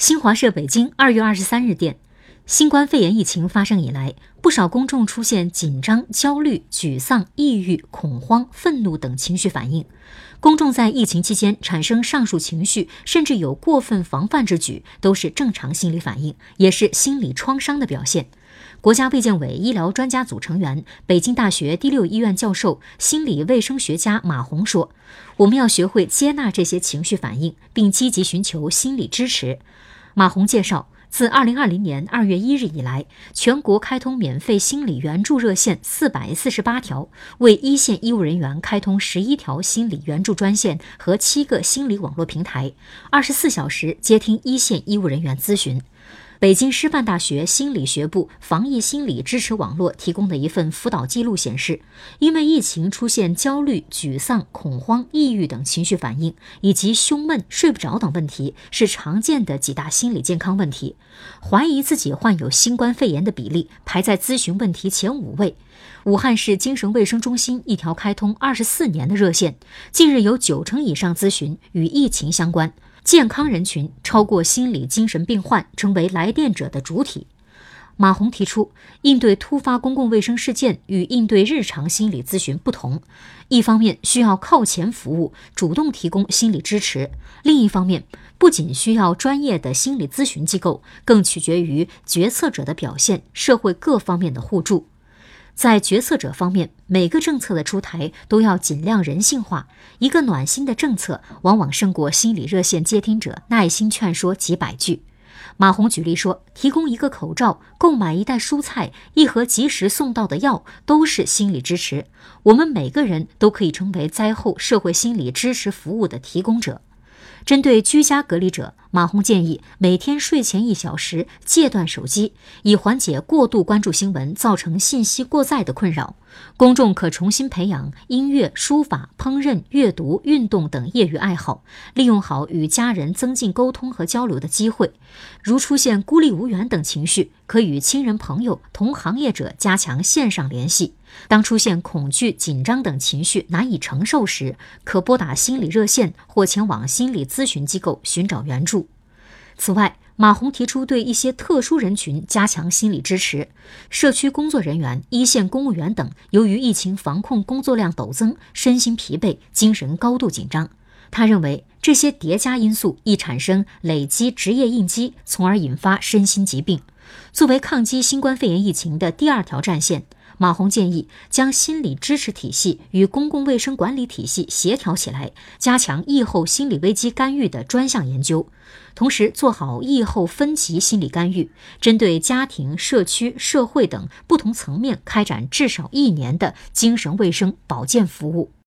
新华社北京二月二十三日电，新冠肺炎疫情发生以来，不少公众出现紧张、焦虑、沮丧、抑郁、恐慌、愤怒等情绪反应。公众在疫情期间产生上述情绪，甚至有过分防范之举，都是正常心理反应，也是心理创伤的表现。国家卫健委医疗专家组成员、北京大学第六医院教授、心理卫生学家马红说：“我们要学会接纳这些情绪反应，并积极寻求心理支持。”马红介绍，自2020年2月1日以来，全国开通免费心理援助热线448条，为一线医务人员开通11条心理援助专线和七个心理网络平台，24小时接听一线医务人员咨询。北京师范大学心理学部防疫心理支持网络提供的一份辅导记录显示，因为疫情出现焦虑、沮丧、恐慌、抑郁等情绪反应，以及胸闷、睡不着等问题，是常见的几大心理健康问题。怀疑自己患有新冠肺炎的比例排在咨询问题前五位。武汉市精神卫生中心一条开通二十四年的热线，近日有九成以上咨询与疫情相关。健康人群超过心理精神病患成为来电者的主体。马红提出，应对突发公共卫生事件与应对日常心理咨询不同，一方面需要靠前服务，主动提供心理支持；另一方面，不仅需要专业的心理咨询机构，更取决于决策者的表现、社会各方面的互助。在决策者方面，每个政策的出台都要尽量人性化。一个暖心的政策，往往胜过心理热线接听者耐心劝说几百句。马红举例说，提供一个口罩、购买一袋蔬菜、一盒及时送到的药，都是心理支持。我们每个人都可以成为灾后社会心理支持服务的提供者。针对居家隔离者，马红建议每天睡前一小时戒断手机，以缓解过度关注新闻造成信息过载的困扰。公众可重新培养音乐、书法、烹饪、阅读、运动等业余爱好，利用好与家人增进沟通和交流的机会。如出现孤立无援等情绪，可与亲人、朋友、同行业者加强线上联系。当出现恐惧、紧张等情绪难以承受时，可拨打心理热线或前往心理咨询机构寻找援助。此外，马红提出对一些特殊人群加强心理支持，社区工作人员、一线公务员等，由于疫情防控工作量陡增，身心疲惫，精神高度紧张。他认为，这些叠加因素易产生累积职业应激，从而引发身心疾病。作为抗击新冠肺炎疫情的第二条战线。马红建议将心理支持体系与公共卫生管理体系协调起来，加强疫后心理危机干预的专项研究，同时做好疫后分级心理干预，针对家庭、社区、社会等不同层面开展至少一年的精神卫生保健服务。